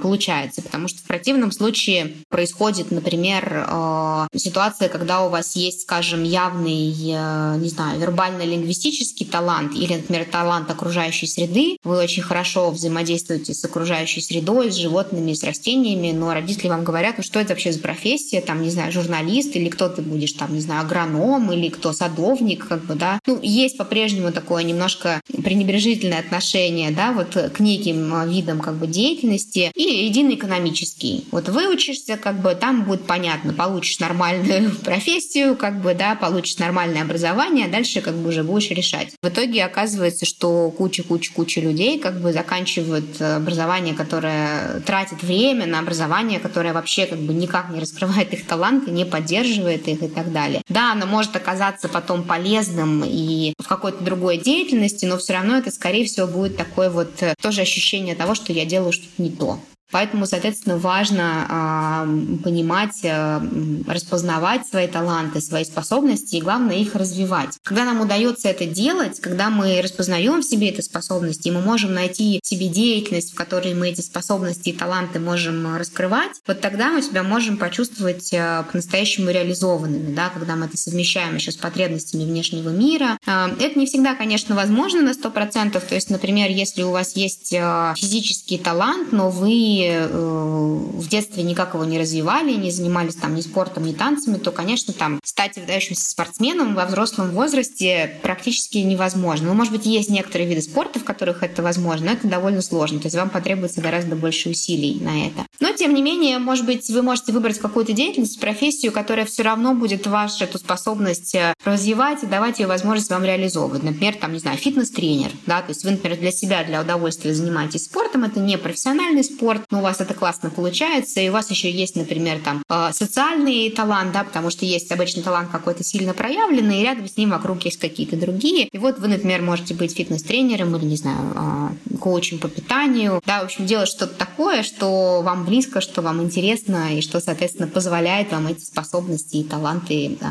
получать получается, потому что в противном случае происходит, например, э, ситуация, когда у вас есть, скажем, явный, э, не знаю, вербально-лингвистический талант или, например, талант окружающей среды, вы очень хорошо взаимодействуете с окружающей средой, с животными, с растениями, но родители вам говорят, ну что это вообще за профессия, там, не знаю, журналист или кто ты будешь, там, не знаю, агроном или кто садовник, как бы, да. Ну, есть по-прежнему такое немножко пренебрежительное отношение, да, вот к неким э, видам как бы деятельности. И единый экономический. Вот выучишься, как бы там будет понятно, получишь нормальную профессию, как бы, да, получишь нормальное образование, а дальше как бы уже будешь решать. В итоге оказывается, что куча-куча-куча людей как бы заканчивают образование, которое тратит время на образование, которое вообще как бы никак не раскрывает их таланты, не поддерживает их и так далее. Да, оно может оказаться потом полезным и в какой-то другой деятельности, но все равно это, скорее всего, будет такое вот э, тоже ощущение того, что я делаю что-то не то. Поэтому, соответственно, важно э, понимать, э, распознавать свои таланты, свои способности и, главное, их развивать. Когда нам удается это делать, когда мы распознаем в себе эти способности, мы можем найти в себе деятельность, в которой мы эти способности и таланты можем раскрывать, вот тогда мы себя можем почувствовать э, по-настоящему реализованными, да, когда мы это совмещаем еще с потребностями внешнего мира. Э, это не всегда, конечно, возможно на 100%. То есть, например, если у вас есть э, физический талант, но вы Э, в детстве никак его не развивали, не занимались там ни спортом, ни танцами, то, конечно, там стать выдающимся спортсменом во взрослом возрасте практически невозможно. Ну, может быть, есть некоторые виды спорта, в которых это возможно, но это довольно сложно. То есть вам потребуется гораздо больше усилий на это. Но, тем не менее, может быть, вы можете выбрать какую-то деятельность, профессию, которая все равно будет вашу эту способность э, развивать и давать ей возможность вам реализовывать. Например, там, не знаю, фитнес-тренер, да, то есть вы, например, для себя, для удовольствия занимаетесь спортом, это не профессиональный спорт, но у вас это классно получается, и у вас еще есть, например, там э, социальный талант, да, потому что есть обычный талант какой-то сильно проявленный, и рядом с ним вокруг есть какие-то другие. И вот вы, например, можете быть фитнес-тренером или, не знаю, э, коучем по питанию, да, в общем, делать что-то такое, что вам близко, что вам интересно, и что, соответственно, позволяет вам эти способности и таланты э,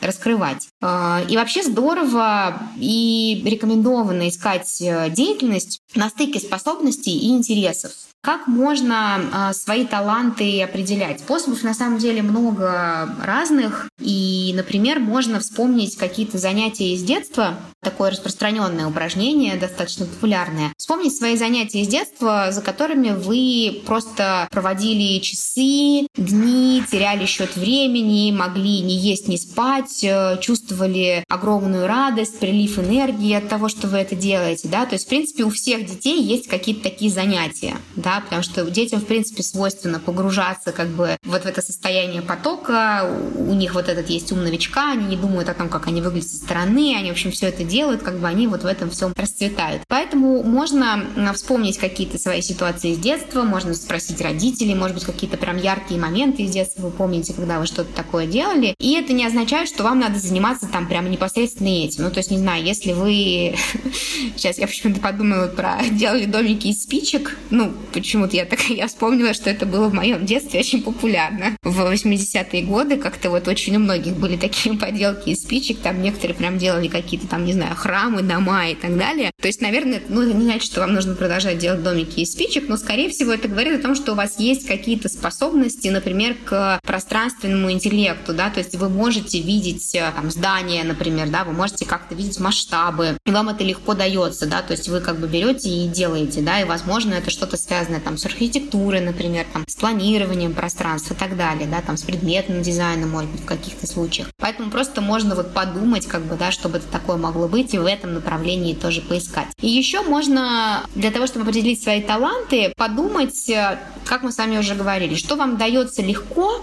раскрывать. Э, и вообще здорово и рекомендовано искать деятельность на стыке способностей и интересов. Как можно э, свои таланты определять? Способов на самом деле много разных. И, например, можно вспомнить какие-то занятия из детства, такое распространенное упражнение, достаточно популярное. Вспомнить свои занятия из детства, за которыми вы просто проводили часы, дни, теряли счет времени, могли не есть, не спать, э, чувствовали огромную радость, прилив энергии от того, что вы это делаете. Да? То есть, в принципе, у всех детей есть какие-то такие занятия. Да? Потому что детям, в принципе, свойственно погружаться как бы вот в это состояние потока, у них вот этот есть ум новичка, они не думают о том, как они выглядят со стороны, они, в общем, все это делают, как бы они вот в этом всем расцветают. Поэтому можно вспомнить какие-то свои ситуации из детства, можно спросить родителей, может быть, какие-то прям яркие моменты из детства вы помните, когда вы что-то такое делали. И это не означает, что вам надо заниматься там прямо непосредственно этим. Ну, то есть, не знаю, если вы... Сейчас я почему-то подумала про делали домики из спичек, ну, почему-то я так я вспомнила, что это было в моем детстве очень популярно. В 80-е годы как-то вот очень у многих были такие поделки из спичек, там некоторые прям делали какие-то там, не знаю, храмы, дома и так далее. То есть, наверное, ну, это не значит, что вам нужно продолжать делать домики из спичек, но, скорее всего, это говорит о том, что у вас есть какие-то способности, например, к пространственному интеллекту, да, то есть вы можете видеть э, там здание, например, да, вы можете как-то видеть масштабы, и вам это легко дается, да, то есть вы как бы берете и делаете, да, и, возможно, это что-то связано связанное там с архитектурой, например, там, с планированием пространства и так далее, да, там, с предметным дизайном, может быть, в каких-то случаях. Поэтому просто можно вот подумать, как бы, да, чтобы это такое могло быть, и в этом направлении тоже поискать. И еще можно для того, чтобы определить свои таланты, подумать, э, как мы с вами уже говорили, что вам дается легко,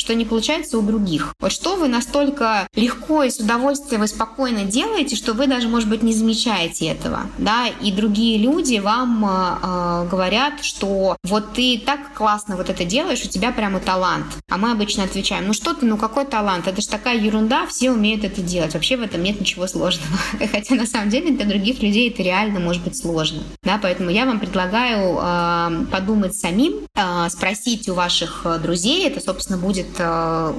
что не получается у других. Вот что вы настолько легко и с удовольствием и спокойно делаете, что вы даже, может быть, не замечаете этого, да, и другие люди вам э, э, говорят, что вот ты так классно вот это делаешь, у тебя прямо талант. А мы обычно отвечаем, ну что ты, ну какой талант? Это же такая ерунда, все умеют это делать. Вообще в этом нет ничего сложного. Хотя на самом деле для других людей это реально может быть сложно. Да, поэтому я вам предлагаю э, подумать самим, э, спросить у ваших друзей, это, собственно, будет э,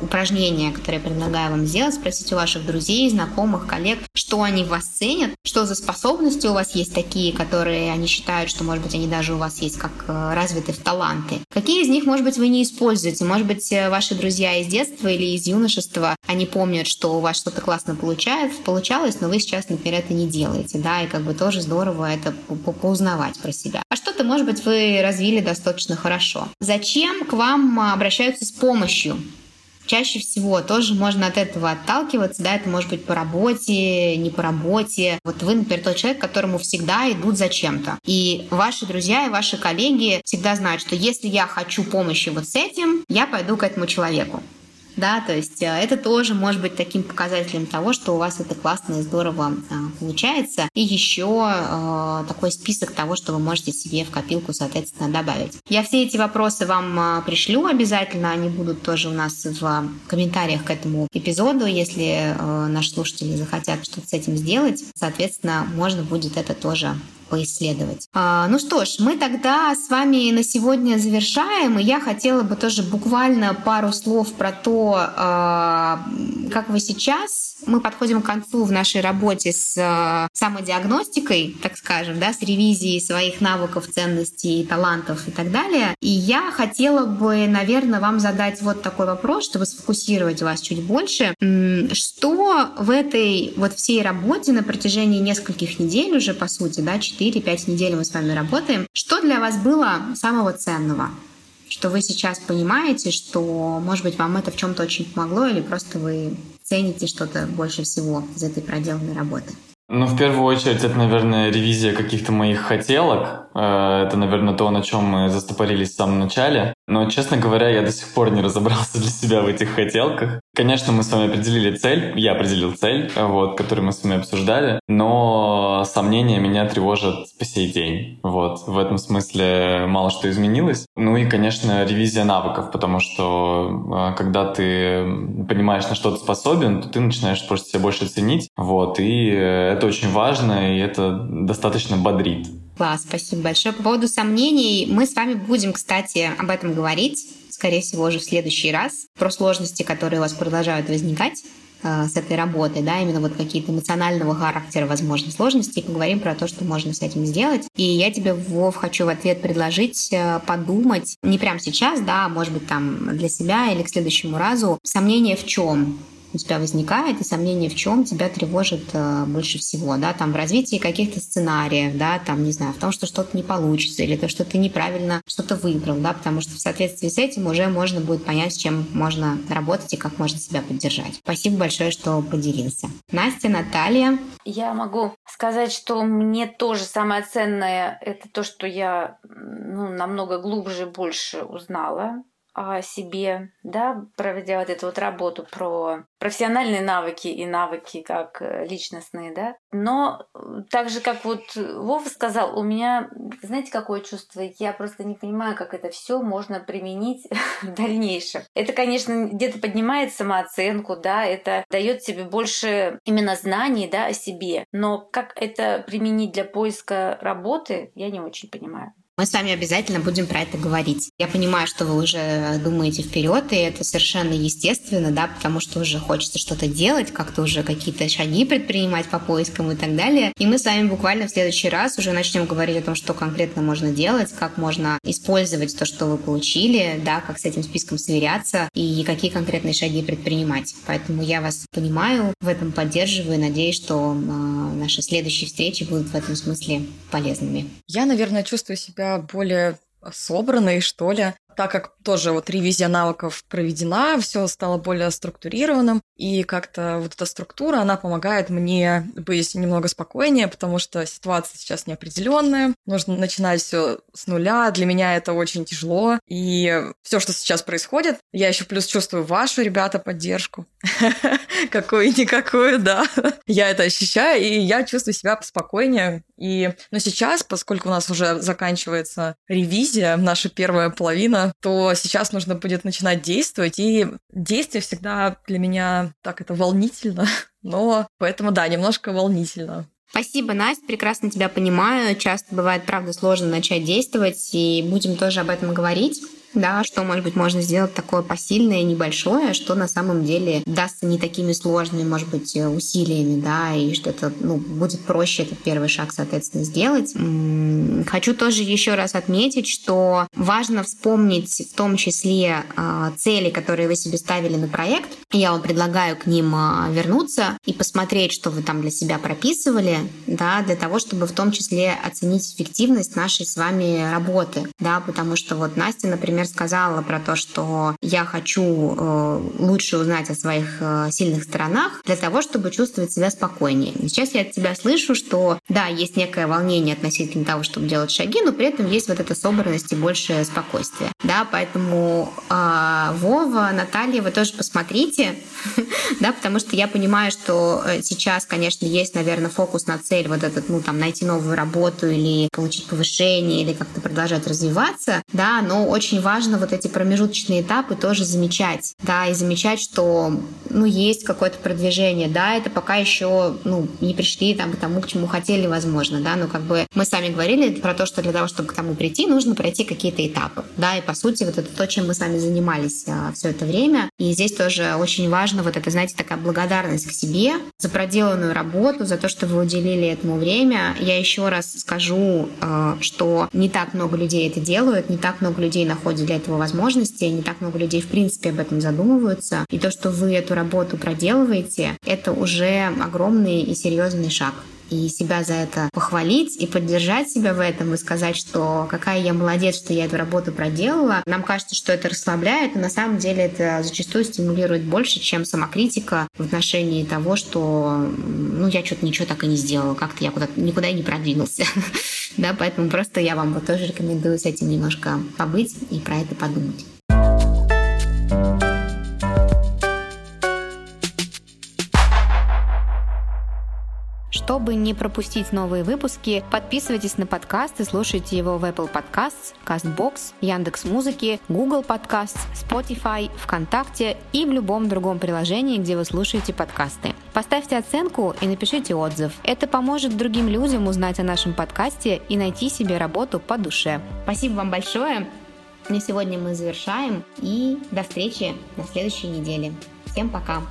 упражнение, которое я предлагаю вам сделать, спросить у ваших друзей, знакомых, коллег, что они в вас ценят, что за способности у вас есть такие, которые они считают, что, может быть, они даже у вас есть как э, развиты в таланты. Какие из них, может быть, вы не используете? Может быть, э, ваши друзья из детства или из юношества, они помнят, что у вас что-то классно получается, получалось, но вы сейчас, например, это не делаете, да, и как бы тоже здорово это поузнавать про себя. А что-то, может быть, вы развили достаточно хорошо. Зачем к вам обращаются с помощью? Чаще всего тоже можно от этого отталкиваться, да, это может быть по работе, не по работе. Вот вы, например, тот человек, которому всегда идут за чем-то. И ваши друзья и ваши коллеги всегда знают, что если я хочу помощи вот с этим, я пойду к этому человеку да, то есть э, это тоже может быть таким показателем того, что у вас это классно и здорово а, получается. И еще э, такой список того, что вы можете себе в копилку, соответственно, добавить. Я все эти вопросы вам э, пришлю обязательно, они будут тоже у нас в комментариях к этому эпизоду, если наши слушатели захотят что-то с этим сделать, соответственно, можно будет это тоже поисследовать. А, ну что ж, мы тогда с вами на сегодня завершаем, и я хотела бы тоже буквально пару слов про то, а, как вы сейчас мы подходим к концу в нашей работе с э, самодиагностикой, так скажем, да, с ревизией своих навыков, ценностей, талантов и так далее. И я хотела бы, наверное, вам задать вот такой вопрос, чтобы сфокусировать вас чуть больше. Что в этой вот всей работе на протяжении нескольких недель уже, по сути, да, 4-5 недель мы с вами работаем, что для вас было самого ценного? что вы сейчас понимаете, что, может быть, вам это в чем-то очень помогло, или просто вы цените что-то больше всего из этой проделанной работы? Ну, в первую очередь, это, наверное, ревизия каких-то моих хотелок, это, наверное, то, на чем мы застопорились в самом начале. Но, честно говоря, я до сих пор не разобрался для себя в этих хотелках. Конечно, мы с вами определили цель, я определил цель, вот, которую мы с вами обсуждали, но сомнения меня тревожат по сей день. Вот, в этом смысле мало что изменилось. Ну и, конечно, ревизия навыков, потому что э, когда ты понимаешь, на что ты способен, то ты начинаешь просто себя больше ценить, вот, и это очень важно, и это достаточно бодрит. Класс, спасибо большое. По поводу сомнений, мы с вами будем, кстати, об этом говорить, скорее всего, уже в следующий раз, про сложности, которые у вас продолжают возникать э, с этой работой, да, именно вот какие-то эмоционального характера, возможно, сложности, и поговорим про то, что можно с этим сделать. И я тебе, Вов, хочу в ответ предложить э, подумать, не прямо сейчас, да, а может быть, там для себя или к следующему разу, сомнение в чем? У тебя возникает, и сомнение в чем тебя тревожит э, больше всего, да, там в развитии каких-то сценариев, да, там, не знаю, в том, что что-то не получится, или то, что ты неправильно что-то выбрал, да, потому что в соответствии с этим уже можно будет понять, с чем можно работать и как можно себя поддержать. Спасибо большое, что поделился. Настя, Наталья. Я могу сказать, что мне тоже самое ценное это то, что я ну, намного глубже больше узнала о себе, да, проведя вот эту вот работу про профессиональные навыки и навыки как э, личностные, да. Но э, так же, как вот Вова сказал, у меня, знаете, какое чувство? Я просто не понимаю, как это все можно применить в дальнейшем. Это, конечно, где-то поднимает самооценку, да, это дает себе больше именно знаний, да, о себе. Но как это применить для поиска работы, я не очень понимаю. Мы с вами обязательно будем про это говорить. Я понимаю, что вы уже думаете вперед, и это совершенно естественно, да, потому что уже хочется что-то делать, как-то уже какие-то шаги предпринимать по поискам и так далее. И мы с вами буквально в следующий раз уже начнем говорить о том, что конкретно можно делать, как можно использовать то, что вы получили, да, как с этим списком сверяться и какие конкретные шаги предпринимать. Поэтому я вас понимаю, в этом поддерживаю надеюсь, что э, наши следующие встречи будут в этом смысле полезными. Я, наверное, чувствую себя более собранной, что ли так как тоже вот ревизия навыков проведена, все стало более структурированным, и как-то вот эта структура, она помогает мне быть немного спокойнее, потому что ситуация сейчас неопределенная, нужно начинать все с нуля, для меня это очень тяжело, и все, что сейчас происходит, я еще плюс чувствую вашу, ребята, поддержку, какую-никакую, да, я это ощущаю, и я чувствую себя спокойнее, и, но сейчас, поскольку у нас уже заканчивается ревизия, наша первая половина, то сейчас нужно будет начинать действовать. И действие всегда для меня так это волнительно. Но поэтому, да, немножко волнительно. Спасибо, Настя, прекрасно тебя понимаю. Часто бывает, правда, сложно начать действовать, и будем тоже об этом говорить да, что, может быть, можно сделать такое посильное, небольшое, что на самом деле дастся не такими сложными, может быть, усилиями, да, и что это, ну, будет проще этот первый шаг, соответственно, сделать. Хочу тоже еще раз отметить, что важно вспомнить в том числе а, цели, которые вы себе ставили на проект. Я вам предлагаю к ним а, вернуться и посмотреть, что вы там для себя прописывали, да, для того, чтобы в том числе оценить эффективность нашей с вами работы, да, потому что вот Настя, например, например, сказала про то, что я хочу э, лучше узнать о своих э, сильных сторонах для того, чтобы чувствовать себя спокойнее. Сейчас я от тебя слышу, что да, есть некое волнение относительно того, чтобы делать шаги, но при этом есть вот эта собранность и больше спокойствие. Да, поэтому э, Вова, Наталья, вы тоже посмотрите, да, потому что я понимаю, что э, сейчас, конечно, есть, наверное, фокус на цель вот этот, ну, там, найти новую работу или получить повышение, или как-то продолжать развиваться, да, но очень важно важно вот эти промежуточные этапы тоже замечать, да, и замечать, что, ну, есть какое-то продвижение, да, это пока еще, ну, не пришли там к тому, к чему хотели, возможно, да, но как бы мы сами говорили про то, что для того, чтобы к тому прийти, нужно пройти какие-то этапы, да, и по сути вот это то, чем мы с вами занимались а, все это время, и здесь тоже очень важно вот это, знаете, такая благодарность к себе за проделанную работу, за то, что вы уделили этому время. Я еще раз скажу, а, что не так много людей это делают, не так много людей находят для этого возможности, не так много людей в принципе об этом задумываются. И то, что вы эту работу проделываете, это уже огромный и серьезный шаг. И себя за это похвалить и поддержать себя в этом и сказать, что какая я молодец, что я эту работу проделала. Нам кажется, что это расслабляет, но на самом деле это зачастую стимулирует больше, чем самокритика в отношении того, что ну я что-то ничего так и не сделала, как-то я куда-то никуда и не продвинулся. да, поэтому просто я вам вот тоже рекомендую с этим немножко побыть и про это подумать. Чтобы не пропустить новые выпуски, подписывайтесь на подкаст и слушайте его в Apple Podcasts, CastBox, Яндекс Музыки, Google Podcasts, Spotify, ВКонтакте и в любом другом приложении, где вы слушаете подкасты. Поставьте оценку и напишите отзыв. Это поможет другим людям узнать о нашем подкасте и найти себе работу по душе. Спасибо вам большое. На сегодня мы завершаем и до встречи на следующей неделе. Всем пока!